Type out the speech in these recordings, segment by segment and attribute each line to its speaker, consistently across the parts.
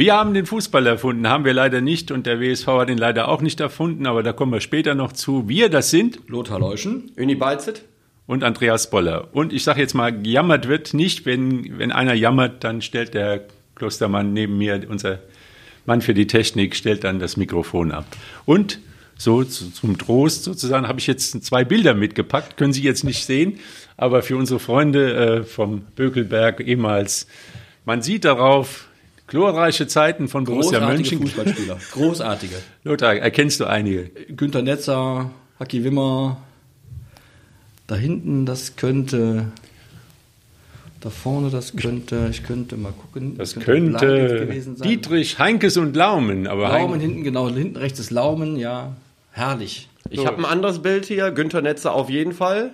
Speaker 1: Wir haben den Fußball erfunden, haben wir leider nicht und der WSV hat ihn leider auch nicht erfunden, aber da kommen wir später noch zu. Wir, das sind
Speaker 2: Lothar Leuschen,
Speaker 3: Uni Balzit.
Speaker 1: und Andreas Boller. Und ich sage jetzt mal, gejammert wird nicht. Wenn, wenn einer jammert, dann stellt der Klostermann neben mir, unser Mann für die Technik, stellt dann das Mikrofon ab. Und so zu, zum Trost sozusagen habe ich jetzt zwei Bilder mitgepackt, können Sie jetzt nicht sehen, aber für unsere Freunde äh, vom Bökelberg ehemals, man sieht darauf glorreiche Zeiten von Borussia
Speaker 2: großartige
Speaker 1: Mönchen.
Speaker 2: Fußballspieler. Großartige.
Speaker 1: Lothar, erkennst du einige?
Speaker 2: Günter Netzer, Haki Wimmer. Da hinten, das könnte. Da vorne, das könnte. Ich könnte mal gucken.
Speaker 1: Das könnte
Speaker 2: gewesen sein.
Speaker 1: Dietrich, Heinkes und Laumen, aber
Speaker 2: Laumen
Speaker 1: Heink-
Speaker 2: hinten, genau. Hinten rechts ist Laumen, ja. Herrlich.
Speaker 3: Ich habe ein anderes Bild hier. Günther Netzer auf jeden Fall.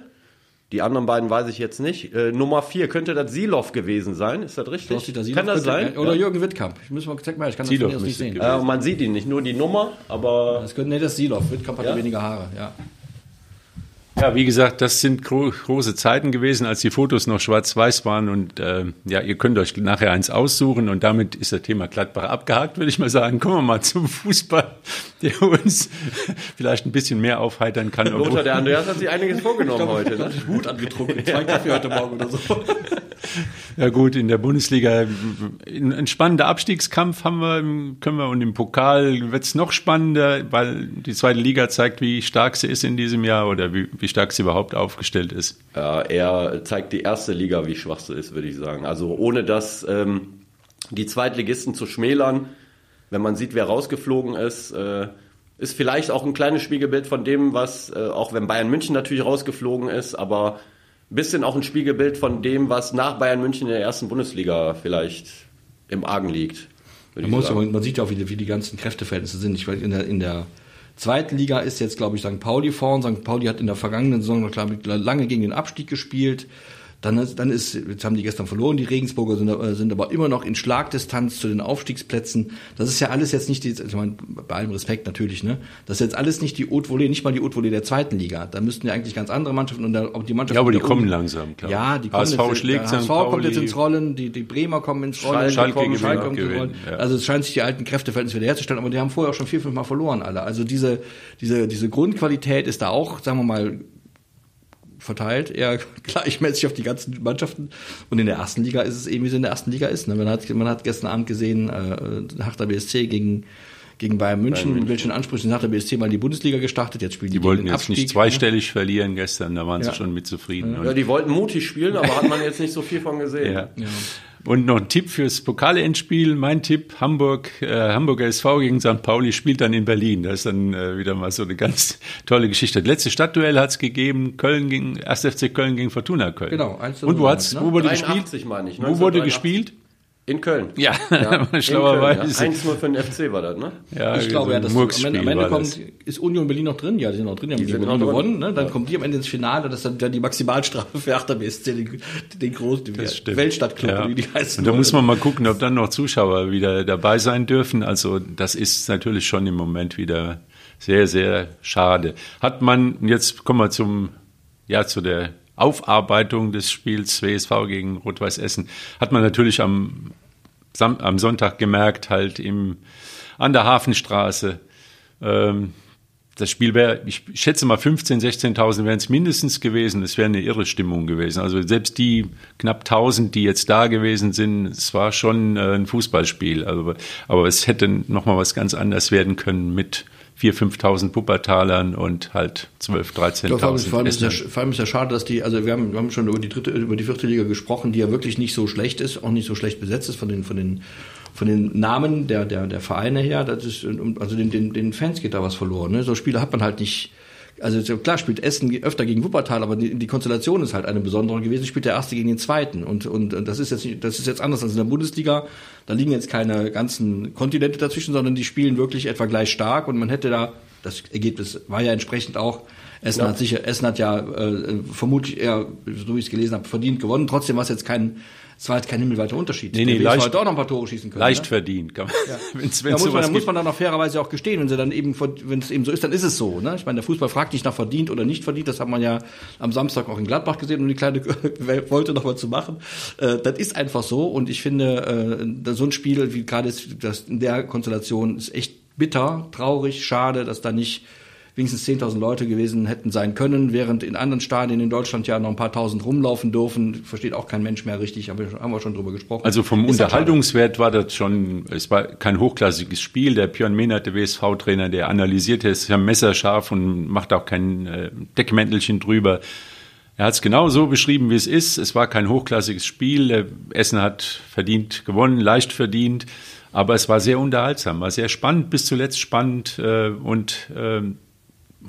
Speaker 3: Die anderen beiden weiß ich jetzt nicht. Äh, Nummer vier könnte das Silov gewesen sein. Ist das richtig?
Speaker 2: Sielhoff
Speaker 3: Kann das sein?
Speaker 2: Oder
Speaker 3: ja.
Speaker 2: Jürgen Wittkamp. Ich muss mal, zeig mal, ich kann das hier aus nicht sehen.
Speaker 3: Äh, man sieht ihn nicht, nur die Nummer, aber
Speaker 2: Das könnte, nee, das ist Sielhoff. Wittkamp hatte
Speaker 3: Ja?
Speaker 2: weniger Haare, ja.
Speaker 1: Ja, wie gesagt, das sind gro große Zeiten gewesen, als die Fotos noch schwarz-weiß waren. Und äh, ja, ihr könnt euch nachher eins aussuchen. Und damit ist das Thema Gladbach abgehakt, würde ich mal sagen. Kommen wir mal zum Fußball, der uns vielleicht ein bisschen mehr aufheitern kann.
Speaker 3: Lothar, der Andreas hat sich einiges vorgenommen heute. Ne?
Speaker 2: Hut angetrunken, zwei Kaffee heute Morgen oder so.
Speaker 1: Ja gut, in der Bundesliga ein spannender Abstiegskampf haben wir, können wir und im Pokal wird es noch spannender, weil die zweite Liga zeigt, wie stark sie ist in diesem Jahr oder wie, wie stark sie überhaupt aufgestellt ist.
Speaker 3: Ja, er zeigt die erste Liga, wie schwach sie ist, würde ich sagen. Also ohne das ähm, die Zweitligisten zu schmälern, wenn man sieht, wer rausgeflogen ist, äh, ist vielleicht auch ein kleines Spiegelbild von dem, was, äh, auch wenn Bayern München natürlich rausgeflogen ist, aber bisschen auch ein Spiegelbild von dem, was nach Bayern München in der ersten Bundesliga vielleicht im Argen liegt.
Speaker 2: Man, muss, man sieht ja auch, wie die, wie die ganzen Kräfteverhältnisse sind. Ich weiß, in der, in der zweiten Liga ist jetzt, glaube ich, St. Pauli vorn. St. Pauli hat in der vergangenen Saison noch lange gegen den Abstieg gespielt. Dann ist, dann ist, jetzt haben die gestern verloren, die Regensburger sind, äh, sind aber immer noch in Schlagdistanz zu den Aufstiegsplätzen. Das ist ja alles jetzt nicht die, ich meine, bei allem Respekt natürlich, ne? Das ist jetzt alles nicht die Haute Volée, nicht mal die Haute Volée der zweiten Liga. Da müssten ja eigentlich ganz andere Mannschaften und da, auch die Mannschaften.
Speaker 1: Ja, aber die kommen langsam, klar.
Speaker 2: Ja, die kommen
Speaker 1: HSV
Speaker 2: jetzt,
Speaker 1: schlägt.
Speaker 2: HSV kommt
Speaker 1: Pauli.
Speaker 2: jetzt ins Rollen, die, die Bremer kommen ins Rollen,
Speaker 1: Schalke
Speaker 2: kommen, Schalke kommt ins Rollen.
Speaker 1: ja.
Speaker 2: Also es scheint sich die alten Kräfteverhältnisse wiederherzustellen, aber die haben vorher auch schon vier, fünf Mal verloren alle. Also diese, diese, diese Grundqualität ist da auch, sagen wir mal, verteilt, eher gleichmäßig auf die ganzen Mannschaften. Und in der ersten Liga ist es eben, wie es in der ersten Liga ist. ne? Man hat, man hat gestern Abend gesehen, äh, Hertha BSC gegen, gegen Bayern München, mit welchen Ansprüchen hat der BSC mal in die Bundesliga gestartet. Jetzt spielen die,
Speaker 1: Die wollten
Speaker 2: den
Speaker 1: jetzt nicht
Speaker 2: Abstieg,
Speaker 1: zweistellig verlieren gestern, da waren
Speaker 2: Ja.
Speaker 1: sie schon mit zufrieden.
Speaker 3: Ja,
Speaker 1: Und,
Speaker 3: die wollten mutig spielen, aber hat man jetzt nicht so viel von gesehen.
Speaker 1: ja. Und noch ein Tipp fürs Pokalendspiel. Mein Tipp, Hamburg, äh, Hamburger SV gegen St. Pauli spielt dann in Berlin. Das ist dann äh, wieder mal so eine ganz tolle Geschichte. Das letzte Stadtduell hat es gegeben, Köln gegen, 1. FC Köln gegen Fortuna Köln.
Speaker 2: Genau, 1 zu
Speaker 1: Und wo,
Speaker 2: 0,
Speaker 1: hat's,
Speaker 2: ne?
Speaker 1: wo wurde
Speaker 3: 83
Speaker 1: gespielt?
Speaker 3: meine ich,
Speaker 1: Wo wurde
Speaker 3: 1983.
Speaker 1: gespielt?
Speaker 3: In Köln.
Speaker 1: Ja,
Speaker 3: in
Speaker 1: schlauerweise.
Speaker 3: Ja. 1-0 für den FC war das, ne?
Speaker 1: Ja,
Speaker 2: ich glaube
Speaker 1: so
Speaker 2: ja, dass am Ende, am Ende kommt,
Speaker 1: das.
Speaker 2: ist Union Berlin noch drin, ja, die sind noch drin, die haben die
Speaker 3: sind
Speaker 2: Berlin gewonnen, ne? dann kommt die am Ende ins Finale, das ist dann, die Maximalstrafe für Hertha BSC, den, den großen. Weltstadtclub,
Speaker 1: Ja.
Speaker 2: wie die heißen.
Speaker 1: Und da muss man mal gucken, ob dann noch Zuschauer wieder dabei sein dürfen. Also das ist natürlich schon im Moment wieder sehr, sehr schade. Hat man, jetzt kommen wir zum, ja, zu der Aufarbeitung des Spiels WSV gegen Rot-Weiß Essen, hat man natürlich am, Sam am Sonntag gemerkt, halt im, an der Hafenstraße, ähm, das Spiel wäre, ich schätze mal 15.000, 16.000 wären es mindestens gewesen. Es wäre eine irre Stimmung gewesen. Also selbst die knapp 1.000, die jetzt da gewesen sind, es war schon äh, ein Fußballspiel. Also, aber es hätte noch mal was ganz anderes werden können mit 4.000, 5.000 Puppertalern und halt 12.000,
Speaker 2: Ja, vor, allem, vor, allem ist ja,
Speaker 1: 13.000.
Speaker 2: vor allem ist ja schade, dass die, also wir haben, wir haben schon über die dritte, über die vierte Liga gesprochen, die ja wirklich nicht so schlecht ist, auch nicht so schlecht besetzt ist von den, von den, von den Namen der, der, der Vereine her. Das ist, also den, den, den Fans geht da was verloren. Ne? So Spiele hat man halt nicht. Also so klar spielt Essen öfter gegen Wuppertal, aber die, die Konstellation ist halt eine besondere gewesen. Spielt der erste gegen den zweiten und und und das ist jetzt nicht, das ist jetzt anders als in der Bundesliga. Da liegen jetzt keine ganzen Kontinente dazwischen, sondern die spielen wirklich etwa gleich stark und man hätte da das Ergebnis war ja entsprechend auch. Essen ja. hat sicher, Essen hat ja äh, vermutlich eher, so wie ich es gelesen habe, verdient gewonnen. Trotzdem war es jetzt kein es war jetzt kein himmelweiter Unterschied.
Speaker 1: Nee, nee, leicht,
Speaker 2: heute auch noch ein paar Tore schießen können.
Speaker 1: Leicht ne? verdient. Kann man,
Speaker 2: ja. wenn's, wenn's da muss man, da muss man dann auch fairerweise auch gestehen. Wenn sie dann eben, wenn es eben so ist, dann ist es so. Ne? Ich meine, der Fußball fragt nicht nach verdient oder nicht verdient. Das hat man ja am Samstag auch in Gladbach gesehen, um die kleine Wolte noch mal zu machen. Äh, das ist einfach so. Und ich finde, äh, so ein Spiel wie gerade das in der Konstellation ist echt bitter, traurig, schade, dass da nicht wenigstens 10.000 Leute gewesen hätten sein können, während in anderen Stadien in Deutschland ja noch ein paar tausend rumlaufen dürfen. Versteht auch kein Mensch mehr richtig, aber haben wir schon drüber gesprochen.
Speaker 1: Also vom Ist Unterhaltungswert war das schon, es war kein hochklassiges Spiel. Der Björn Mehnert, der WSV-Trainer, der analysiert es ja messerscharf und macht auch kein äh, Deckmäntelchen drüber. Er hat es genau so beschrieben, wie es ist. Es war kein hochklassiges Spiel. Essen hat verdient gewonnen, leicht verdient. Aber es war sehr unterhaltsam, war sehr spannend, bis zuletzt spannend äh, und äh,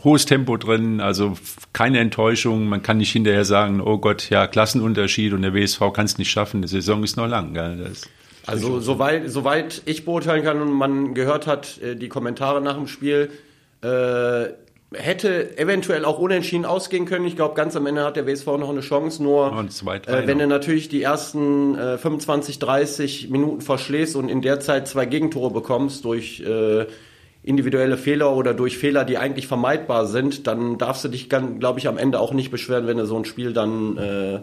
Speaker 1: hohes Tempo drin, also keine Enttäuschung. Man kann nicht hinterher sagen, oh Gott, ja, Klassenunterschied und der WSV kann es nicht schaffen. Die Saison ist noch lang.
Speaker 3: Also soweit, soweit ich beurteilen kann und man gehört hat, äh, die Kommentare nach dem Spiel, äh, hätte eventuell auch unentschieden ausgehen können. Ich glaube, ganz am Ende hat der WSV noch eine Chance. Nur zwei, äh, wenn du natürlich die ersten äh, 25, 30 Minuten verschläfst und in der Zeit zwei Gegentore bekommst durch äh, individuelle Fehler oder durch Fehler, die eigentlich vermeidbar sind, dann darfst du dich, glaube ich, am Ende auch nicht beschweren, wenn du so ein Spiel dann äh,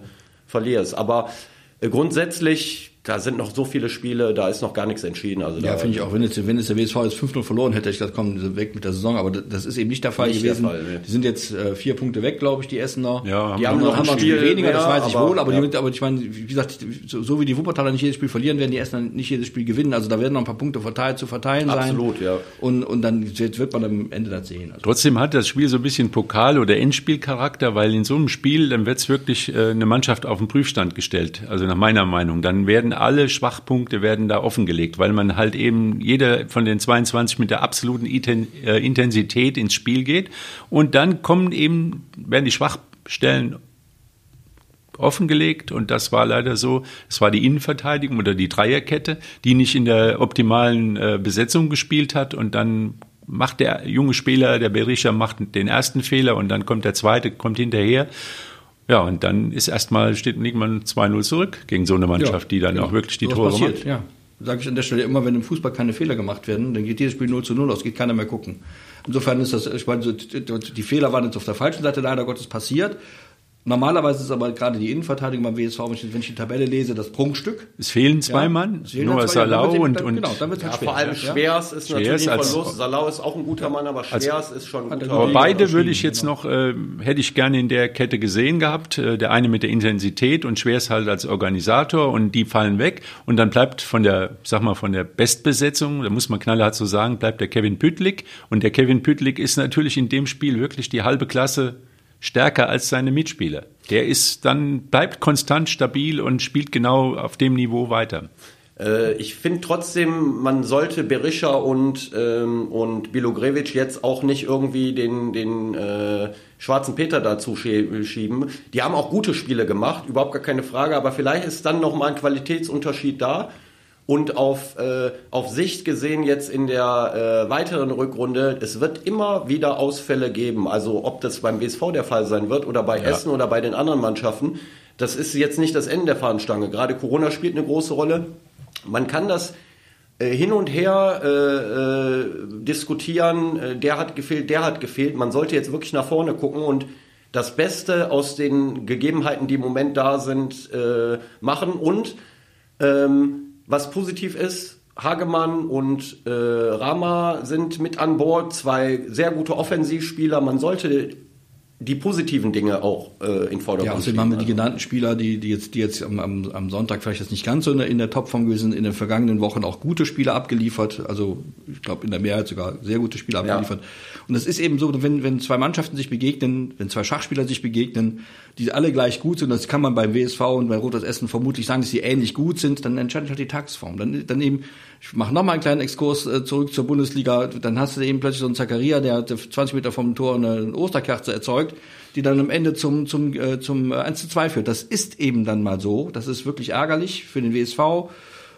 Speaker 3: verlierst. Aber äh, grundsätzlich da sind noch so viele Spiele, da ist noch gar nichts entschieden. Also
Speaker 2: ja, finde ich auch, wenn jetzt, wenn jetzt der WSV jetzt 5-0 verloren hätte, ich gesagt, komm, weg mit der Saison, aber das ist eben nicht der Fall nicht gewesen. Der Fall, nee. Die sind jetzt äh, vier Punkte weg, glaube ich, die Essener.
Speaker 1: Ja,
Speaker 2: die haben, haben noch ein Spiel weniger, mehr, das weiß ich aber, wohl, aber, ja. die, aber ich meine, wie gesagt, so, so, wie die Wuppertaler nicht jedes Spiel verlieren, werden die Essener nicht jedes Spiel gewinnen. Also da werden noch ein paar Punkte verteilt zu verteilen
Speaker 3: Absolut,
Speaker 2: sein.
Speaker 3: ja.
Speaker 2: Und, und dann wird man am Ende das sehen. Also.
Speaker 1: Trotzdem hat das Spiel so ein bisschen Pokal- oder Endspielcharakter, weil in so einem Spiel, dann wird es wirklich äh, eine Mannschaft auf den Prüfstand gestellt. Also nach meiner Meinung. Dann werden alle Schwachpunkte Punkte werden da offengelegt, weil man halt eben jeder von den 22 mit der absoluten äh, Intensität ins Spiel geht. Und dann kommen eben, werden die Schwachstellen offengelegt. Und das war leider so. Es war die Innenverteidigung oder die Dreierkette, die nicht in der optimalen äh, Besetzung gespielt hat. Und dann macht der junge Spieler, der Berisha macht den ersten Fehler und dann kommt der zweite, kommt hinterher ja, und dann ist erstmal, steht Nickmann 2-0 zurück gegen so eine Mannschaft, ja, die dann genau. auch wirklich die so Tore passiert, macht.
Speaker 2: Ja, sage ich an der Stelle immer, wenn im Fußball keine Fehler gemacht werden, dann geht jedes Spiel 0 zu 0 aus, geht keiner mehr gucken. Insofern ist das, ich meine, die Fehler waren jetzt auf der falschen Seite leider Gottes passiert. Normalerweise ist aber gerade die Innenverteidigung beim WSV, wenn ich, wenn ich die Tabelle lese, das Prunkstück.
Speaker 1: Es fehlen zwei ja, Mann,
Speaker 3: nur Salau und, und genau, dann wird's halt ja, schwer. vor allem Schwers ist Schwers natürlich ein Verlust. Salau ist auch ein guter Mann, aber Schwers ist schon ein guter
Speaker 1: Aber beide würde ich jetzt genau. noch, äh, hätte ich gerne in der Kette gesehen gehabt. Äh, der eine mit der Intensität und Schwers halt als Organisator und die fallen weg. Und dann bleibt von der, sag mal, von der Bestbesetzung, da muss man knallhart so sagen, bleibt der Kevin Pütlik. Und der Kevin Pütlik ist natürlich in dem Spiel wirklich die halbe Klasse stärker als seine Mitspieler. Der ist dann, bleibt konstant stabil und spielt genau auf dem Niveau weiter.
Speaker 3: Äh, ich finde trotzdem, man sollte Berisha und, ähm, und Bilogrevic jetzt auch nicht irgendwie den, den äh, schwarzen Peter dazu schieben. Die haben auch gute Spiele gemacht, überhaupt gar keine Frage, aber vielleicht ist dann nochmal ein Qualitätsunterschied da. Und auf, äh, auf Sicht gesehen jetzt in der äh, weiteren Rückrunde, es wird immer wieder Ausfälle geben. Also ob das beim WSV der Fall sein wird oder bei ja. Essen oder bei den anderen Mannschaften, das ist jetzt nicht das Ende der Fahnenstange. Gerade Corona spielt eine große Rolle. Man kann das äh, hin und her äh, äh, diskutieren, äh, der hat gefehlt, der hat gefehlt. Man sollte jetzt wirklich nach vorne gucken und das Beste aus den Gegebenheiten, die im Moment da sind, äh, machen und ähm, was positiv ist, Hagemann und äh, Rama sind mit an Bord, zwei sehr gute Offensivspieler. Man sollte die positiven Dinge auch äh, in Vordergrund Ja,
Speaker 2: außerdem haben wir die also genannten Spieler, die, die jetzt, die jetzt am, am, am Sonntag vielleicht jetzt nicht ganz so in der, in der Topform gewesen sind, in den vergangenen Wochen auch gute Spiele abgeliefert. Also ich glaube in der Mehrheit sogar sehr gute Spiele abgeliefert. Ja. Und es ist eben so, wenn, wenn zwei Mannschaften sich begegnen, wenn zwei Schachspieler sich begegnen, die alle gleich gut sind, das kann man beim WSV und bei Rotes Essen vermutlich sagen, dass sie ähnlich gut sind, dann entscheidet halt die Tagesform. Dann, dann eben, ich mache nochmal einen kleinen Exkurs äh, zurück zur Bundesliga, dann hast du eben plötzlich so einen Zakaria, der 20 Meter vom Tor eine Osterkerze erzeugt, die dann am Ende zum, zum, äh, zum 1 zu 2 führt. Das ist eben dann mal so. Das ist wirklich ärgerlich für den WSV,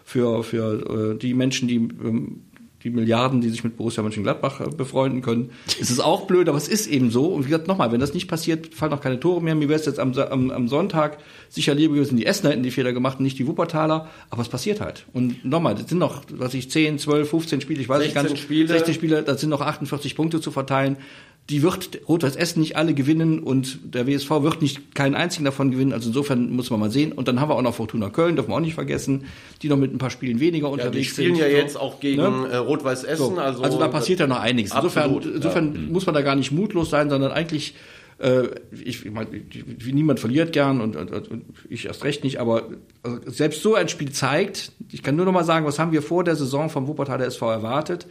Speaker 2: für, für äh, die Menschen, die ähm, die Milliarden, die sich mit Borussia Mönchengladbach äh, befreunden können. Es ist auch blöd, aber es ist eben so. Und wie gesagt, nochmal, wenn das nicht passiert, fallen auch keine Tore mehr. Mir wäre es jetzt am, am, am Sonntag sicher lieber gewesen, die Essener hätten die Fehler gemacht, nicht die Wuppertaler. Aber es passiert halt. Und nochmal, das sind noch, was ich, 10, 12, 15 Spiele, ich weiß nicht ganz.
Speaker 3: Spiele.
Speaker 2: 16 Spiele, das sind noch 48 Punkte zu verteilen die wird Rot-Weiß Essen nicht alle gewinnen und der WSV wird nicht keinen einzigen davon gewinnen. Also insofern muss man mal sehen. Und dann haben wir auch noch Fortuna Köln, dürfen wir auch nicht vergessen, die noch mit ein paar Spielen weniger unterwegs
Speaker 3: sind. Die spielen
Speaker 2: sind.
Speaker 3: ja jetzt auch gegen ne? Äh, Rot-Weiß Essen.
Speaker 2: So.
Speaker 3: Also,
Speaker 2: also, da passiert ja noch einiges. Insofern,
Speaker 3: Absolut,
Speaker 2: insofern
Speaker 3: ja.
Speaker 2: muss man da gar nicht mutlos sein, sondern eigentlich äh, ich, ich meine, niemand verliert gern und, und, und, ich erst recht nicht, aber also selbst so ein Spiel zeigt, ich kann nur noch mal sagen, was haben wir vor der Saison vom Wuppertaler SV erwartet?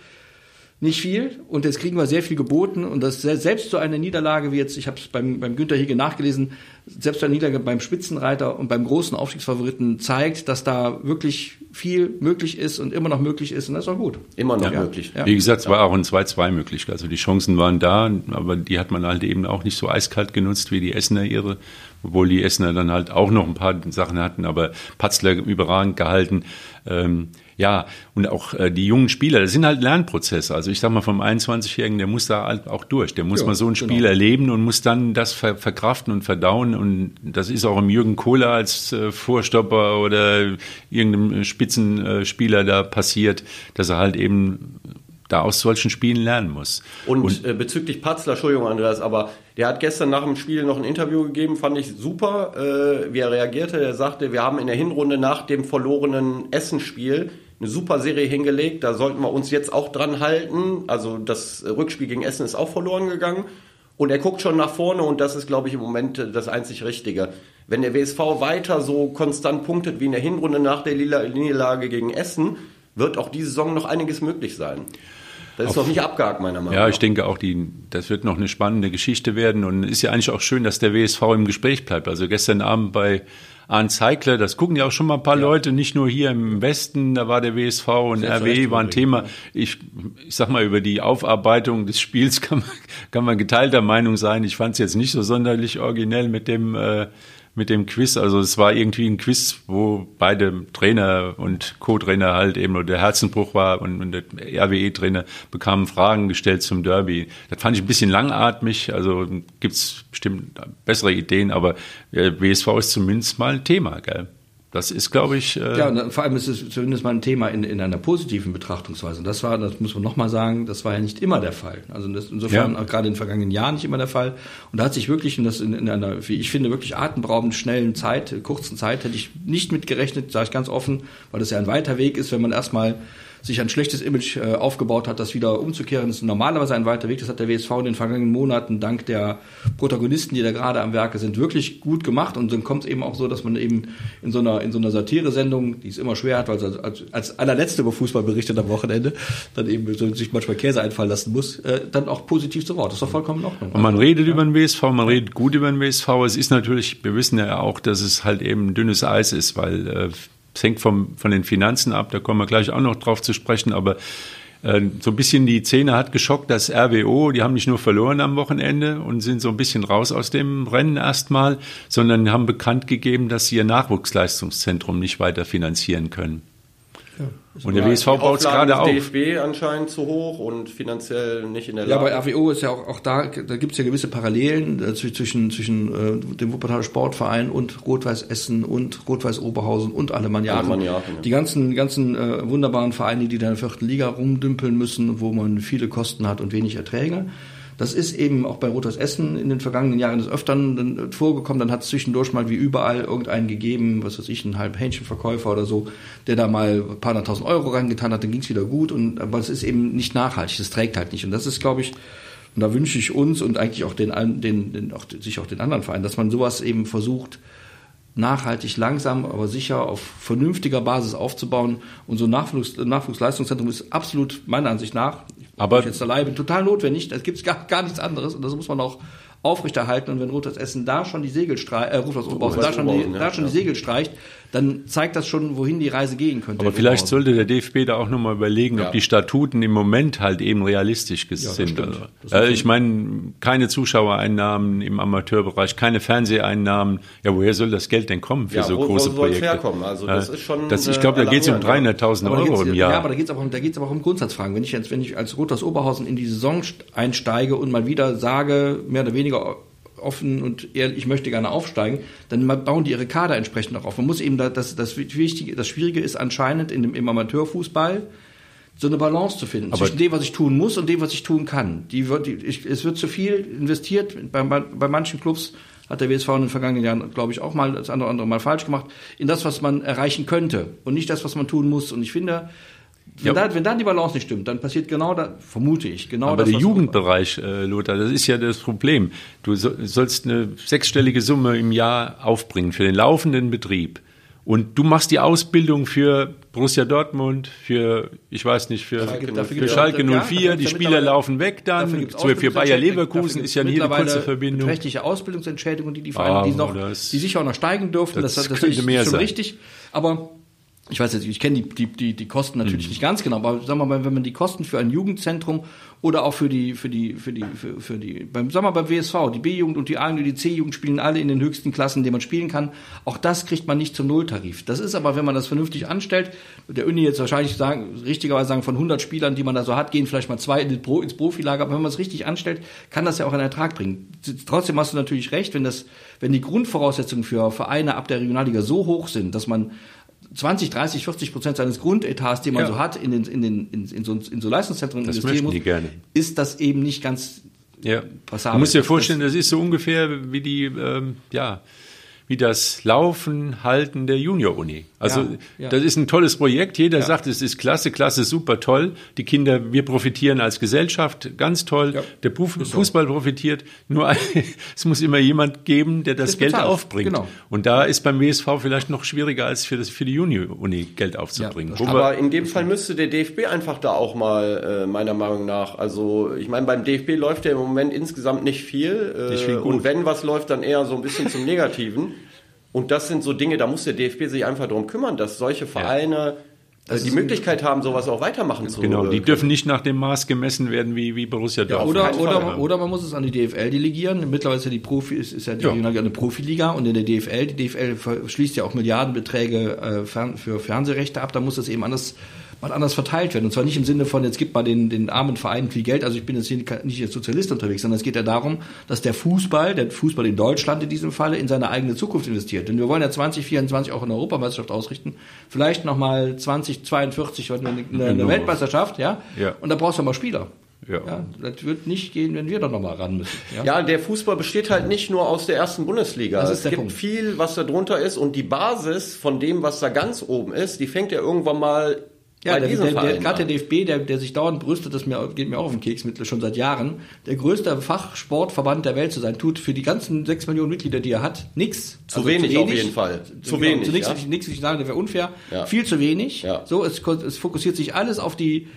Speaker 2: Nicht viel und jetzt kriegen wir sehr viel geboten und das selbst so eine Niederlage wie jetzt, ich habe es beim, beim Günther Hege nachgelesen, selbst eine Niederlage beim Spitzenreiter und beim großen Aufstiegsfavoriten zeigt, dass da wirklich viel möglich ist und immer noch möglich ist und das ist auch gut.
Speaker 3: Immer noch
Speaker 1: Ja.
Speaker 3: möglich.
Speaker 2: Ja.
Speaker 1: Wie gesagt, es war auch ein 2-2 möglich. Also die Chancen waren da, aber die hat man halt eben auch nicht so eiskalt genutzt wie die Essener ihre, obwohl die Essener dann halt auch noch ein paar Sachen hatten, aber Patzler überragend gehalten. Ähm, ja, und auch äh, die jungen Spieler, das sind halt Lernprozesse. Also ich sag mal, vom 21-Jährigen, der muss da halt auch durch. Der muss
Speaker 2: Ja,
Speaker 1: mal so ein Spiel
Speaker 2: genau.
Speaker 1: erleben und muss dann das ver verkraften und verdauen. Und das ist auch im Jürgen Kohler als äh, Vorstopper oder irgendeinem Spitzenspieler da passiert, dass er halt eben da aus solchen Spielen lernen muss.
Speaker 3: Und, äh, bezüglich Patzler, Entschuldigung, Andreas, aber der hat gestern nach dem Spiel noch ein Interview gegeben, fand ich super, äh, wie er reagierte. Er sagte, wir haben in der Hinrunde nach dem verlorenen Essenspiel eine super Serie hingelegt. Da sollten wir uns jetzt auch dran halten. Also das Rückspiel gegen Essen ist auch verloren gegangen. Und er guckt schon nach vorne und das ist, glaube ich, im Moment das einzig Richtige. Wenn der WSV weiter so konstant punktet wie in der Hinrunde nach der Lila- Niederlage gegen Essen, wird auch diese Saison noch einiges möglich sein. Das ist noch nicht abgehakt, meiner Meinung
Speaker 1: Ja,
Speaker 3: nach.
Speaker 1: ich denke auch, die, das wird noch eine spannende Geschichte werden. Und ist ja eigentlich auch schön, dass der WSV im Gespräch bleibt. Also gestern Abend bei Arndt Zeigler, das gucken ja auch schon mal ein paar Leute, nicht nur hier im Westen, da war der WSV und
Speaker 2: Sehr zu
Speaker 1: RW
Speaker 2: Recht
Speaker 1: war ein Thema. Ich, ich sag mal, über die Aufarbeitung des Spiels kann man, kann man geteilter Meinung sein. Ich fand es jetzt nicht so sonderlich originell mit dem, äh, mit dem Quiz. Also es war irgendwie ein Quiz, wo beide Trainer und Co-Trainer halt eben, oder der Herzenbruch war und, und der RWE-Trainer bekamen Fragen gestellt zum Derby. Das fand ich ein bisschen langatmig, also gibt's bestimmt bessere Ideen, aber äh, WSV ist zumindest mal ein Thema, gell? Das ist, glaube ich, äh,
Speaker 2: Ja, und dann vor allem ist es zumindest mal ein Thema in, in einer positiven Betrachtungsweise. Und das war, das muss man nochmal sagen, das war ja nicht immer der Fall. Also das insofern
Speaker 1: Ja.
Speaker 2: auch gerade in den vergangenen Jahren nicht immer der Fall. Und da hat sich wirklich in, das in, in einer, wie ich finde, wirklich atemberaubend schnellen Zeit, kurzen Zeit, hätte ich nicht mit gerechnet, sage ich ganz offen, weil das ja ein weiter Weg ist, wenn man erstmal sich ein schlechtes Image äh, aufgebaut hat, das wieder umzukehren, das ist normalerweise ein weiter Weg. Das hat der WSV in den vergangenen Monaten dank der Protagonisten, die da gerade am Werke sind, wirklich gut gemacht. Und dann kommt es eben auch so, dass man eben in so einer in so einer Satire-Sendung, die es immer schwer hat, weil es als, als allerletzte über Fußball berichtet am Wochenende, dann eben so sich manchmal Käse einfallen lassen muss, äh, dann auch positiv zu Wort. Das ist doch vollkommen in Ordnung.
Speaker 1: Und man redet über den WSV, man redet gut über den WSV. Es ist natürlich, wir wissen ja auch, dass es halt eben dünnes Eis ist, weil äh, es hängt vom, von den Finanzen ab, da kommen wir gleich auch noch drauf zu sprechen, aber äh, so ein bisschen die Szene hat geschockt, dass RWO, die haben nicht nur verloren am Wochenende und sind so ein bisschen raus aus dem Rennen erstmal, sondern haben bekannt gegeben, dass sie ihr Nachwuchsleistungszentrum nicht weiter finanzieren können. Und der WSV
Speaker 3: Die
Speaker 1: baut es gerade auf.
Speaker 3: DFB anscheinend zu hoch und finanziell nicht in der
Speaker 2: Ja,
Speaker 3: Lage.
Speaker 2: bei RWO ist ja auch, auch da, da gibt es ja gewisse Parallelen äh, zwi- zwischen, zwischen äh, dem Wuppertaler Sportverein und Rot-Weiß Essen und Rot-Weiß Oberhausen und Alemanniaten.
Speaker 3: Alemanniaten, ja.
Speaker 2: Die ganzen, ganzen äh, wunderbaren Vereine, die da in der vierten Liga rumdümpeln müssen, wo man viele Kosten hat und wenig Erträge. Das ist eben auch bei Rot-Weiß Essen in den vergangenen Jahren des Öfteren äh, vorgekommen. Dann hat es zwischendurch mal wie überall irgendeinen gegeben, was weiß ich, einen halben Hähnchenverkäufer oder so, der da mal ein paar hunderttausend Euro reingetan hat, dann ging es wieder gut. Und, aber es ist eben nicht nachhaltig, das trägt halt nicht. Und das ist, glaube ich, und da wünsche ich uns und eigentlich auch den, den, den auch, sich auch den anderen Vereinen, dass man sowas eben versucht, nachhaltig, langsam, aber sicher auf vernünftiger Basis aufzubauen. Und so ein Nachwuchs, Nachwuchsleistungszentrum ist absolut meiner Ansicht nach,
Speaker 1: Aber-
Speaker 2: bin jetzt allein, total notwendig. Es gibt gar, gar nichts anderes und das muss man auch aufrechterhalten. Und wenn Rotes Essen da schon die Segel streicht, äh, Rot Oberhausen, da schon, die,
Speaker 3: ja,
Speaker 2: da schon die Segel streicht, dann zeigt das schon, wohin die Reise gehen könnte.
Speaker 1: Aber vielleicht sollte der DFB da auch nochmal überlegen,
Speaker 3: Ja.
Speaker 1: ob die Statuten im Moment halt eben realistisch
Speaker 2: das
Speaker 1: sind. Also, äh, ich meine, keine Zuschauereinnahmen im Amateurbereich, keine Fernseheinnahmen. Ja, woher soll das Geld denn kommen für
Speaker 3: Ja,
Speaker 1: so
Speaker 3: wo- wo
Speaker 1: große
Speaker 3: soll's
Speaker 1: Projekte?
Speaker 3: herkommen? Also das
Speaker 1: Ja,
Speaker 3: ist schon,
Speaker 1: Das, ich
Speaker 3: äh,
Speaker 1: glaube, da geht es um
Speaker 3: alarmierend,
Speaker 1: 300.000
Speaker 2: Aber da
Speaker 1: Euro im Jahr.
Speaker 2: Ja, aber da geht es aber, um- aber auch um Grundsatzfragen. Wenn ich jetzt, wenn ich als Rotas Oberhausen in die Saison st- einsteige und mal wieder sage, mehr oder weniger offen und ehrlich, ich möchte gerne aufsteigen, dann bauen die ihre Kader entsprechend auch auf. Man muss eben da, das, das Wichtige, das Schwierige ist anscheinend in dem, im Amateurfußball, so eine Balance zu finden
Speaker 1: Aber-
Speaker 2: zwischen dem, was ich tun muss und dem, was ich tun kann. Die die, ich, es wird zu viel investiert. Bei, bei, bei manchen Clubs hat der WSV in den vergangenen Jahren, glaube ich, auch mal das andere, andere Mal falsch gemacht, in das, was man erreichen könnte und nicht das, was man tun muss. Und ich finde, wenn,
Speaker 1: Ja.
Speaker 2: da, wenn dann die Balance nicht stimmt, dann passiert genau da, vermute ich, genau
Speaker 1: Aber
Speaker 2: das,
Speaker 1: der
Speaker 2: was-
Speaker 1: Jugendbereich, äh, Lothar, das ist ja das Problem. Du so, sollst eine sechsstellige Summe im Jahr aufbringen für den laufenden Betrieb. Und du machst die Ausbildung für Borussia Dortmund, für, ich weiß nicht, für,
Speaker 2: Dafür
Speaker 1: für Schalke
Speaker 2: auch- ja,
Speaker 1: 04.
Speaker 2: dafür
Speaker 1: die
Speaker 2: ja
Speaker 1: Spieler laufen weg dann. Beispiel für Bayer Leverkusen ist ja nie eine kurze Verbindung.
Speaker 2: Beträchtliche Ausbildungsentschädigung, die die Vereine,
Speaker 1: Ah,
Speaker 2: die, noch,
Speaker 1: das-
Speaker 2: die sicher auch noch steigen dürften.
Speaker 1: das
Speaker 2: Das, das,
Speaker 1: könnte
Speaker 2: ist
Speaker 1: mehr
Speaker 2: schon
Speaker 1: sein.
Speaker 2: richtig. Aber ich weiß jetzt, ich kenne die, die, die, die Kosten natürlich
Speaker 1: Mhm.
Speaker 2: nicht ganz genau, aber sagen wir mal, wenn man die Kosten für ein Jugendzentrum oder auch für die, für die, für die, für, für die, beim, sagen wir mal beim WSV, die B-Jugend und die A- und die C-Jugend spielen alle in den höchsten Klassen, in denen man spielen kann. Auch das kriegt man nicht zum Nulltarif. Das ist aber, wenn man das vernünftig anstellt, der Uni jetzt wahrscheinlich sagen, richtigerweise sagen, von 100 Spielern, die man da so hat, gehen vielleicht mal zwei in Pro, ins Profilager. Aber wenn man es richtig anstellt, kann das ja auch einen Ertrag bringen. Trotzdem hast du natürlich recht, wenn das, wenn die Grundvoraussetzungen für Vereine ab der Regionalliga so hoch sind, dass man 20, 30, 40 Prozent seines Grundetats, den man
Speaker 1: Ja.
Speaker 2: so hat, in, den, in, den, in, in, so, in so Leistungszentren
Speaker 1: Das
Speaker 2: investieren muss,
Speaker 1: gerne.
Speaker 2: ist das eben nicht ganz
Speaker 1: Ja.
Speaker 2: passabel.
Speaker 1: Du musst dir
Speaker 2: Das-
Speaker 1: vorstellen, das ist so ungefähr wie die, ähm, ja, wie das Laufen, Halten der Junior-Uni. Also
Speaker 2: Ja, ja.
Speaker 1: das ist ein tolles Projekt. Jeder sagt, es ist klasse, klasse, super toll. Die Kinder, wir profitieren als Gesellschaft, ganz toll.
Speaker 2: Ja.
Speaker 1: Der Fu- Fußball profitiert. Nur es muss immer jemand geben, der das
Speaker 2: Das
Speaker 1: Geld
Speaker 2: bezahlt.
Speaker 1: aufbringt.
Speaker 2: Genau.
Speaker 1: Und da ist beim WSV vielleicht noch schwieriger als für, das, für die Junior-Uni Geld aufzubringen.
Speaker 3: Aber in dem Fall müsste der DFB einfach da auch mal, äh, meiner Meinung nach, also ich meine, beim DFB läuft ja im Moment insgesamt nicht viel. Äh,
Speaker 1: Nicht viel gut.
Speaker 3: und wenn was läuft, dann eher so ein bisschen zum Negativen. Und das sind so Dinge, da muss der DFB sich einfach darum kümmern, dass solche Vereine äh, die Möglichkeit haben, sowas auch weitermachen zu
Speaker 1: Genau, die
Speaker 3: äh,
Speaker 1: dürfen nicht nach dem Maß gemessen werden wie, wie Borussia Dortmund.
Speaker 2: Oder,
Speaker 3: keinen
Speaker 2: oder,
Speaker 3: Fall.
Speaker 2: oder man muss es an die DFL delegieren. Mittlerweile ist ja die Profi, ist, ist ja die
Speaker 1: Ja.
Speaker 2: Eine Profiliga und in der DFL, die DFL schließt ja auch Milliardenbeträge äh, für Fernsehrechte ab. Da muss das eben anders, mal anders verteilt werden. Und zwar nicht im Sinne von, jetzt gibt mal den, den armen Vereinen viel Geld. Also ich bin jetzt hier nicht als Sozialist unterwegs, sondern es geht ja darum, dass der Fußball, der Fußball in Deutschland in diesem Falle, in seine eigene Zukunft investiert. Denn wir wollen ja 2024 auch eine Europameisterschaft ausrichten. Vielleicht nochmal 2042 eine, eine, eine
Speaker 1: Genau.
Speaker 2: Weltmeisterschaft, ja?
Speaker 1: Ja.
Speaker 2: Und da brauchst du mal Spieler.
Speaker 1: Ja.
Speaker 2: Ja, das wird nicht gehen, wenn wir da nochmal ran müssen. Ja?
Speaker 3: Ja, der Fußball besteht halt nicht nur aus der ersten Bundesliga.
Speaker 2: Das ist
Speaker 3: es
Speaker 2: der
Speaker 3: gibt
Speaker 2: Punkt.
Speaker 3: viel, was da drunter ist und die Basis von dem, was da ganz oben ist, die fängt ja irgendwann mal
Speaker 2: Ja, der, der, der, gerade der DFB, der, der sich dauernd brüstet, das mir, geht mir auch auf den Keks mit, schon seit Jahren, der größte Fachsportverband der Welt zu sein, tut für die ganzen sechs Millionen Mitglieder, die er hat, nichts.
Speaker 3: Zu wenig auf jeden Fall. Zu wenig,
Speaker 2: Zu nichts,
Speaker 3: ja.
Speaker 2: nichts, ich sagen, das wäre unfair.
Speaker 3: Ja.
Speaker 2: Viel zu wenig.
Speaker 3: Ja.
Speaker 2: So, es, es fokussiert sich alles auf die,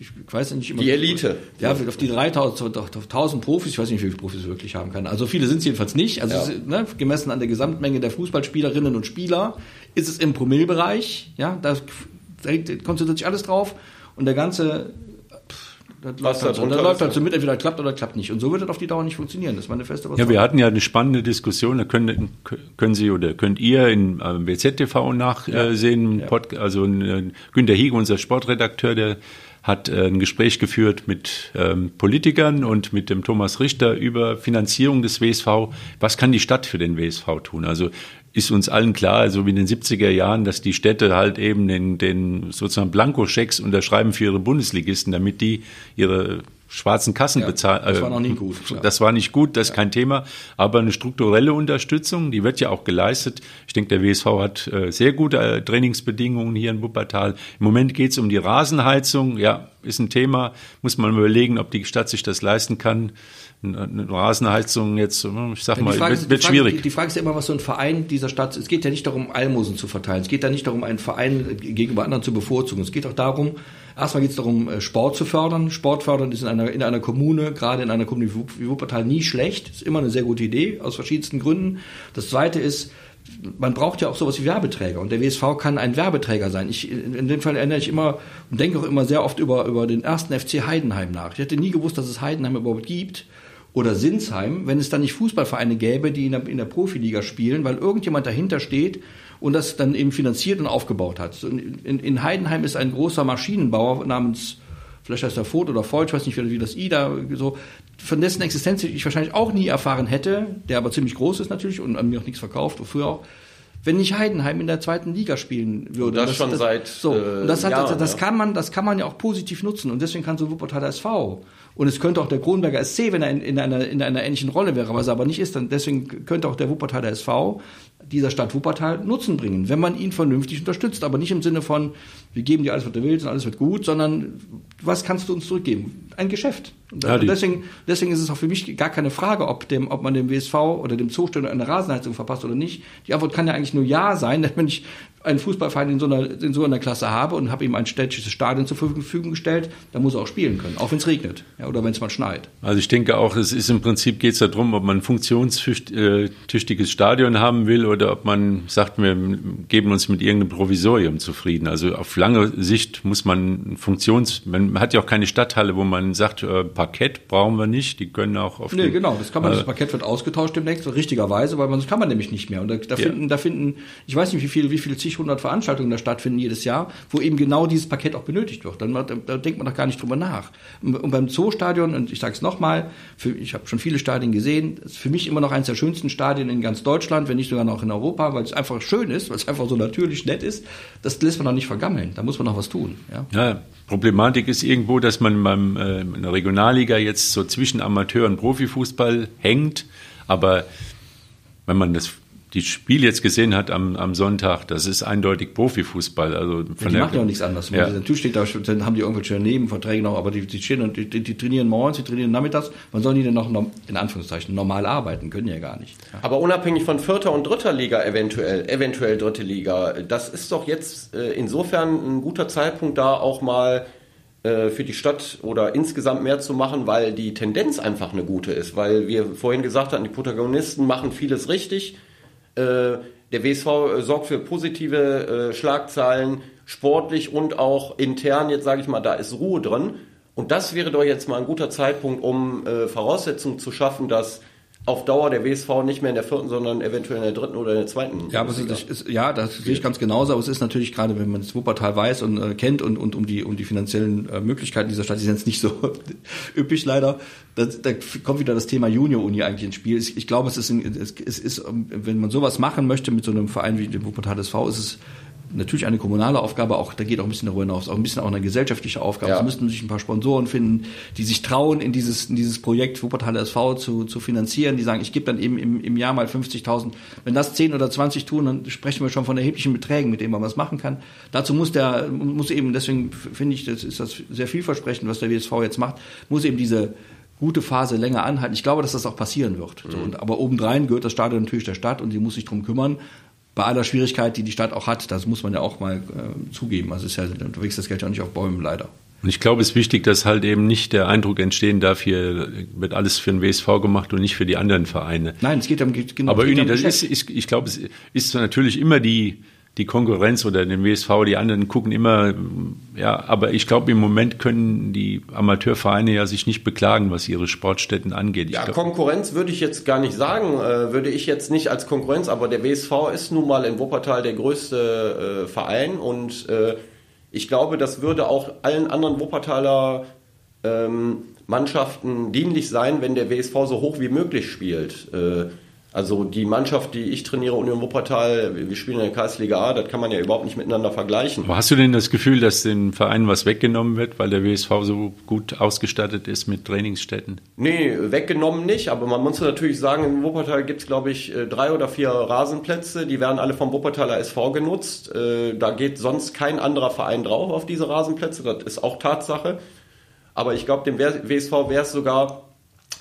Speaker 2: ich weiß nicht immer.
Speaker 3: Die Elite.
Speaker 2: Ja, auf die 3000, auf 1000 Profis, ich weiß nicht, wie viele Profis es wirklich haben kann. Also viele sind es jedenfalls nicht. Also
Speaker 3: Ja.
Speaker 2: ist, ne, gemessen an der Gesamtmenge der Fußballspielerinnen und Spieler ist es im Promillbereich. Ja, da konzentriert sich alles drauf und der ganze das
Speaker 3: Was
Speaker 2: läuft,
Speaker 3: da
Speaker 2: halt so, das läuft halt so mit, entweder klappt oder klappt nicht. Und so wird das auf die Dauer nicht funktionieren. Das ist meine feste
Speaker 1: Ja, wir hatten ja eine spannende Diskussion. Da können, können Sie oder könnt ihr in äh, BZTV nachsehen. Pod, also äh, Günter Hiege, unser Sportredakteur, der hat äh, ein Gespräch geführt mit ähm, Politikern und mit dem Thomas Richter über Finanzierung des WSV. Was kann die Stadt für den WSV tun? Also ist uns allen klar, so wie in den 70er Jahren, dass die Städte halt eben den, den sozusagen Blankoschecks unterschreiben für ihre Bundesligisten, damit die ihre schwarzen Kassen
Speaker 2: Ja,
Speaker 1: bezahlen.
Speaker 2: das war noch nie gut, klar.
Speaker 1: Das war nicht gut, das ist kein Thema. Aber eine strukturelle Unterstützung, die wird ja auch geleistet. Ich denke, der WSV hat äh, sehr gute äh, Trainingsbedingungen hier in Wuppertal. Im Moment geht es um die Rasenheizung. Ja, ist ein Thema, muss man überlegen, ob die Stadt sich das leisten kann. Eine Rasenheizung jetzt, ich sag mal,
Speaker 2: Frage,
Speaker 1: wird, wird
Speaker 2: Frage,
Speaker 1: schwierig.
Speaker 2: Die, die, Frage ist ja immer, was so ein Verein dieser Stadt, es geht ja nicht darum, Almosen zu verteilen, es geht ja nicht darum, einen Verein gegenüber anderen zu bevorzugen, es geht auch darum, erstmal geht es darum, äh, Sport zu fördern. Sport fördern ist in einer, in einer Kommune, gerade in einer Kommune wie Wuppertal, nie schlecht, ist immer eine sehr gute Idee, aus verschiedensten Gründen. Das zweite ist, man braucht ja auch sowas wie Werbeträger und der WSV kann ein Werbeträger sein. Ich, in dem Fall erinnere ich immer und denke auch immer sehr oft über, über den ersten FC Heidenheim nach. Ich hätte nie gewusst, dass es Heidenheim überhaupt gibt oder Sinsheim, wenn es dann nicht Fußballvereine gäbe, die in der, in der Profiliga spielen, weil irgendjemand dahinter steht und das dann eben finanziert und aufgebaut hat. In, in Heidenheim ist ein großer Maschinenbauer namens vielleicht heißt er Vogt oder Voigt, ich weiß nicht, wie das I da so, von dessen Existenz ich wahrscheinlich auch nie erfahren hätte, der aber ziemlich groß ist natürlich und an mir auch nichts verkauft, wofür auch, wenn nicht Heidenheim in der zweiten Liga spielen würde.
Speaker 3: Und das, das schon das, seit
Speaker 2: so.
Speaker 3: Äh,
Speaker 2: und das, hat,
Speaker 3: Jahren,
Speaker 2: das, das
Speaker 3: ja.
Speaker 2: kann man, das kann man ja auch positiv nutzen und deswegen kann so Wuppertaler SV und es könnte auch der Kronberger SC, wenn er in, in, einer, in einer ähnlichen Rolle wäre, was er aber nicht ist, dann deswegen könnte auch der Wuppertaler SV dieser Stadt Wuppertal Nutzen bringen, wenn man ihn vernünftig unterstützt, aber nicht im Sinne von, wir geben dir alles, was du willst und alles wird gut, sondern was kannst du uns zurückgeben? Ein Geschäft. Und
Speaker 1: Ja,
Speaker 2: deswegen, deswegen ist es auch für mich gar keine Frage, ob, dem, ob man dem WSV oder dem Zustand eine Rasenheizung verpasst oder nicht. Die Antwort kann ja eigentlich nur Ja sein, denn wenn ich einen Fußballverein in so einer, in so einer Klasse habe und habe ihm ein städtisches Stadion zur Verfügung gestellt, dann muss er auch spielen können, auch wenn es regnet ja, oder wenn es mal schneit.
Speaker 1: Also ich denke auch, es ist im Prinzip geht es darum, ob man ein funktionstüchtiges Stadion haben will oder ob man sagt, wir geben uns mit irgendeinem Provisorium zufrieden. Also auf lange Sicht muss man Funktions, man hat ja auch keine Stadthalle, wo man sagt, äh, Parkett brauchen wir nicht, die können auch auf
Speaker 2: Nee,
Speaker 1: dem-
Speaker 2: genau. Das kann man,
Speaker 1: Äh,
Speaker 2: das Parkett wird ausgetauscht demnächst, richtigerweise, weil man, das kann man nämlich nicht mehr. Und da, da
Speaker 1: Ja.
Speaker 2: finden, da finden, ich weiß nicht, wie viele, wie viele zig hundert Veranstaltungen da stattfinden jedes Jahr, wo eben genau dieses Parkett auch benötigt wird. Dann, da, denkt man doch gar nicht drüber nach. Und, beim Zoostadion, und ich sage es nochmal, ich habe schon viele Stadien gesehen, ist für mich immer noch eines der schönsten Stadien in ganz Deutschland, wenn nicht sogar noch in Europa, weil es einfach schön ist, weil es einfach so natürlich nett ist. Das lässt man doch nicht vergammeln. Da muss man noch was tun. Ja.
Speaker 1: Ja, Problematik ist irgendwo, dass man beim, äh, in der Regionalliga jetzt so zwischen Amateur- und Profifußball hängt. Aber wenn man das, die Spiel jetzt gesehen hat am, am Sonntag, das ist eindeutig Profifußball. Also von
Speaker 2: Ja, die
Speaker 1: der-
Speaker 2: machen ja auch nichts anderes.
Speaker 1: Ja.
Speaker 2: Natürlich steht da, dann haben die irgendwelche Nebenverträge noch, aber die, die stehen und die, die, trainieren morgens, die trainieren nachmittags. Wann sollen die denn noch, in Anführungszeichen, normal arbeiten? Können die ja gar nicht. Ja.
Speaker 3: Aber unabhängig von vierter und dritter Liga eventuell, eventuell dritte Liga, das ist doch jetzt äh, insofern ein guter Zeitpunkt da auch mal äh, für die Stadt oder insgesamt mehr zu machen, weil die Tendenz einfach eine gute ist. Weil wir vorhin gesagt hatten, die Protagonisten machen vieles richtig. Äh, der WSV sorgt für positive äh, Schlagzeilen, sportlich und auch intern. Jetzt sage ich mal, da ist Ruhe drin. Und das wäre doch jetzt mal ein guter Zeitpunkt, um äh, Voraussetzungen zu schaffen, dass auf Dauer der WSV nicht mehr in der vierten, sondern eventuell in der dritten oder in der zweiten.
Speaker 2: Ja, aber es ist, ist, ja, das sehe ich ganz genauso. Aber es ist natürlich gerade, wenn man das Wuppertal weiß und äh, kennt und, und um die um die finanziellen äh, Möglichkeiten dieser Stadt, die sind jetzt nicht so üppig leider. Da, da kommt wieder das Thema Junior-Uni eigentlich ins Spiel. Ich, ich glaube, es ist, ein, es, es ist, ähm, wenn man sowas machen möchte mit so einem Verein wie dem Wuppertal SV, ist es natürlich eine kommunale Aufgabe, auch da geht auch ein bisschen darüber hinaus, auch ein bisschen auch eine gesellschaftliche Aufgabe.
Speaker 3: Ja.
Speaker 2: Es müssten sich ein paar Sponsoren finden, die sich trauen, in dieses, in dieses Projekt Wuppertal SV zu, zu finanzieren, die sagen, ich gebe dann eben im, im Jahr mal 50.000. Wenn das 10 oder 20 tun, dann sprechen wir schon von erheblichen Beträgen, mit denen man was machen kann. Dazu muss der, muss eben, deswegen finde ich, das ist das sehr vielversprechend, was der WSV jetzt macht, muss eben diese gute Phase länger anhalten. Ich glaube, dass das auch passieren wird. So, und, aber obendrein gehört das Stadion natürlich der Stadt und die muss sich drum kümmern. Bei aller Schwierigkeit, die die Stadt auch hat, das muss man ja auch mal äh, zugeben. Also es ist ja, wächst das Geld ja auch nicht auf Bäumen, leider.
Speaker 1: Und ich glaube, es ist wichtig, dass halt eben nicht der Eindruck entstehen darf, hier wird alles für den WSV gemacht und nicht für die anderen Vereine.
Speaker 2: Nein, es geht um genau.
Speaker 1: Aber Uni, das ist, ist, ich glaube, es ist natürlich immer die, die Konkurrenz oder den WSV, die anderen gucken immer, ja, aber ich glaube, im Moment können die Amateurvereine ja sich nicht beklagen, was ihre Sportstätten angeht. Ich
Speaker 3: Ja,
Speaker 1: glaub,
Speaker 3: Konkurrenz würde ich jetzt gar nicht sagen, äh, würde ich jetzt nicht als Konkurrenz, aber der WSV ist nun mal in Wuppertal der größte äh, Verein und äh, ich glaube, das würde auch allen anderen Wuppertaler ähm, Mannschaften dienlich sein, wenn der WSV so hoch wie möglich spielt. Äh, also die Mannschaft, die ich trainiere, Union Wuppertal, wir spielen in der Kreisliga A, das kann man ja überhaupt nicht miteinander vergleichen.
Speaker 1: aber hast du denn das Gefühl, dass den Vereinen was weggenommen wird, weil der WSV so gut ausgestattet ist mit Trainingsstätten?
Speaker 3: Nee, weggenommen nicht, aber man muss natürlich sagen, in Wuppertal gibt es, glaube ich, äh, drei oder vier Rasenplätze, die werden alle vom Wuppertaler SV genutzt. Äh, Da geht sonst kein anderer Verein drauf auf diese Rasenplätze, das ist auch Tatsache. Aber ich glaube, dem WSV wäre es sogar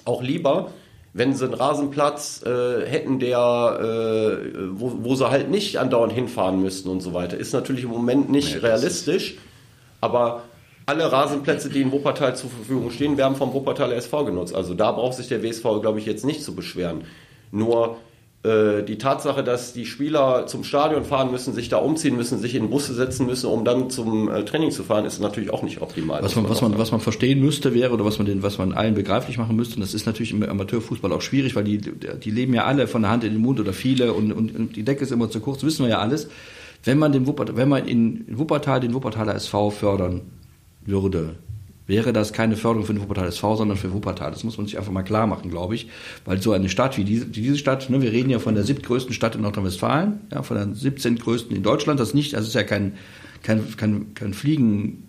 Speaker 3: auch lieber, wenn sie einen Rasenplatz äh, hätten, der, äh, wo, wo sie halt nicht andauernd hinfahren müssten und so weiter. Ist natürlich im Moment nicht ja, realistisch, aber alle Rasenplätze, die in Wuppertal zur Verfügung stehen, werden vom Wuppertaler SV genutzt. Also da braucht sich der WSV, glaube ich, jetzt nicht zu beschweren. Nur die Tatsache, dass die Spieler zum Stadion fahren müssen, sich da umziehen müssen, sich in Busse setzen müssen, um dann zum äh, Training zu fahren, ist natürlich auch nicht optimal.
Speaker 2: Was man, was man, was man verstehen müsste wäre oder was man, den, was man allen begreiflich machen müsste, und das ist natürlich im Amateurfußball auch schwierig, weil die, die leben ja alle von der Hand in den Mund oder viele und, und, und die Decke ist immer zu kurz, wissen wir ja alles. Wenn man, den Wuppertal, wenn man in Wuppertal den Wuppertaler SV fördern würde, wäre das keine Förderung für den Wuppertal SV, sondern für Wuppertal. Das muss man sich einfach mal klar machen, glaube ich. Weil so eine Stadt wie diese, diese Stadt, ne, wir reden ja von der siebtgrößten Stadt in Nordrhein-Westfalen, ja, von der 17. größten in Deutschland, das nicht, das ist ja kein, kein, kein, kein Fliegen,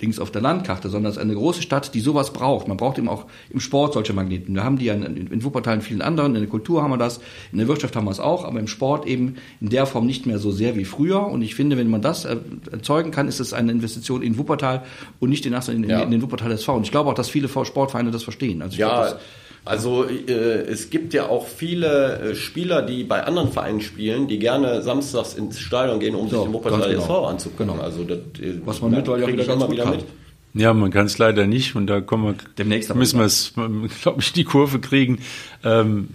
Speaker 2: Dings auf der Landkarte, sondern es ist eine große Stadt, die sowas braucht. Man braucht eben auch im Sport solche Magneten. Wir haben die ja in, in Wuppertal in vielen anderen, in der Kultur haben wir das, in der Wirtschaft haben wir es auch, aber im Sport eben in der Form nicht mehr so sehr wie früher. Und ich finde, wenn man das erzeugen kann, ist es eine Investition in Wuppertal und nicht in, in, in, ja. in den Wuppertal SV. Und ich glaube auch, dass viele Sportvereine das verstehen.
Speaker 3: Also ja, glaub, also äh, es gibt ja auch viele äh, Spieler, die bei anderen Vereinen spielen, die gerne samstags ins Stadion gehen, um so, sich den Wuppertal genau. SV anzugucken. Genau.
Speaker 2: Also das, äh, Was man mittlerweile ja wieder
Speaker 1: ganz wieder mit. Ja, man kann es leider nicht und da kommen wir, Demnächst müssen wir es, glaube ich, die Kurve kriegen. Ähm,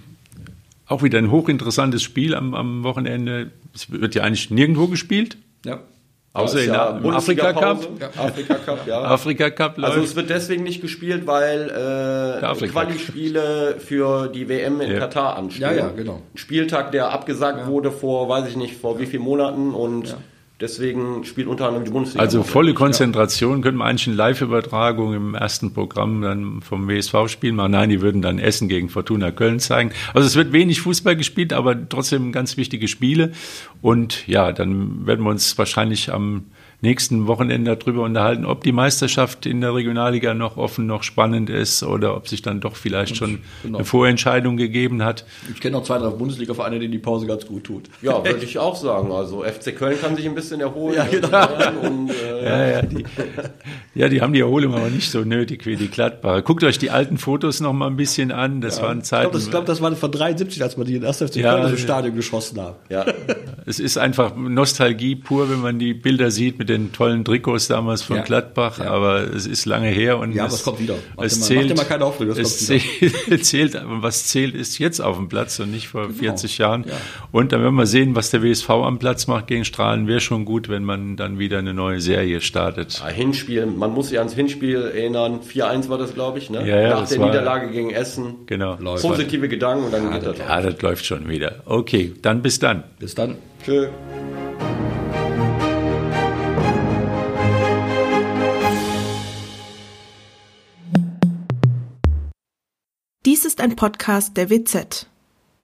Speaker 1: auch wieder ein hochinteressantes Spiel am, am Wochenende. Es wird ja eigentlich nirgendwo gespielt.
Speaker 3: Ja.
Speaker 1: Außer in der Afrika Cup.
Speaker 3: Ja. Afrika Cup, ja.
Speaker 1: Afrika Cup
Speaker 3: läuft. Also es wird deswegen nicht gespielt, weil äh, Quali-Spiele für die WM in ja. Katar anstehen.
Speaker 2: Ja, ja, genau.
Speaker 3: Spieltag, der abgesagt ja. wurde vor, weiß ich nicht, vor wie vielen Monaten und ja. Deswegen spielt unter anderem die Bundesliga.
Speaker 1: Also volle Konzentration ja. könnte man eigentlich eine Live-Übertragung im ersten Programm dann vom WSV spielen machen. Nein, die würden dann Essen gegen Fortuna Köln zeigen. Also es wird wenig Fußball gespielt, aber trotzdem ganz wichtige Spiele. Und ja, dann werden wir uns wahrscheinlich am nächsten Wochenende darüber unterhalten, ob die Meisterschaft in der Regionalliga noch offen, noch spannend ist oder ob sich dann doch vielleicht schon genau. eine Vorentscheidung gegeben hat.
Speaker 2: Ich kenne noch zwei, drei Bundesliga-Vereine, denen die Pause ganz gut tut.
Speaker 3: Ja, würde ich auch sagen. Also FC Köln kann sich ein bisschen erholen.
Speaker 1: Ja, genau. und, äh, ja, ja, die, ja, die haben die Erholung aber nicht so nötig wie die Gladbacher. Guckt euch die alten Fotos noch mal ein bisschen an. Das ja. waren Zeiten.
Speaker 2: Ich glaube, das, glaub, das war von 73, als man die in 1. FC ja, Köln im Stadion geschossen hat.
Speaker 1: Ja. es ist einfach Nostalgie pur, wenn man die Bilder sieht mit den tollen Trikots damals von ja. Gladbach, ja. aber es ist lange her und
Speaker 2: ja,
Speaker 1: es,
Speaker 2: es kommt wieder.
Speaker 1: Macht es zählt, macht immer keine Hoffnung, es zählt, zählt, was zählt, ist jetzt auf dem Platz und nicht vor genau. 40 Jahren. Ja. Und dann werden wir sehen, was der WSV am Platz macht gegen Strahlen. Wäre schon gut, wenn man dann wieder eine neue Serie startet.
Speaker 3: Hinspiel, man muss sich ans Hinspiel erinnern. 4-1 war das, glaube ich, ne?
Speaker 1: Ja, ja,
Speaker 3: Nach der Niederlage gegen Essen.
Speaker 1: Genau.
Speaker 3: Positive Gedanken und dann
Speaker 1: geht das. Ja, das läuft schon wieder. Okay, dann bis dann.
Speaker 2: Bis dann.
Speaker 3: Tschö.
Speaker 4: Ein Podcast der WZ.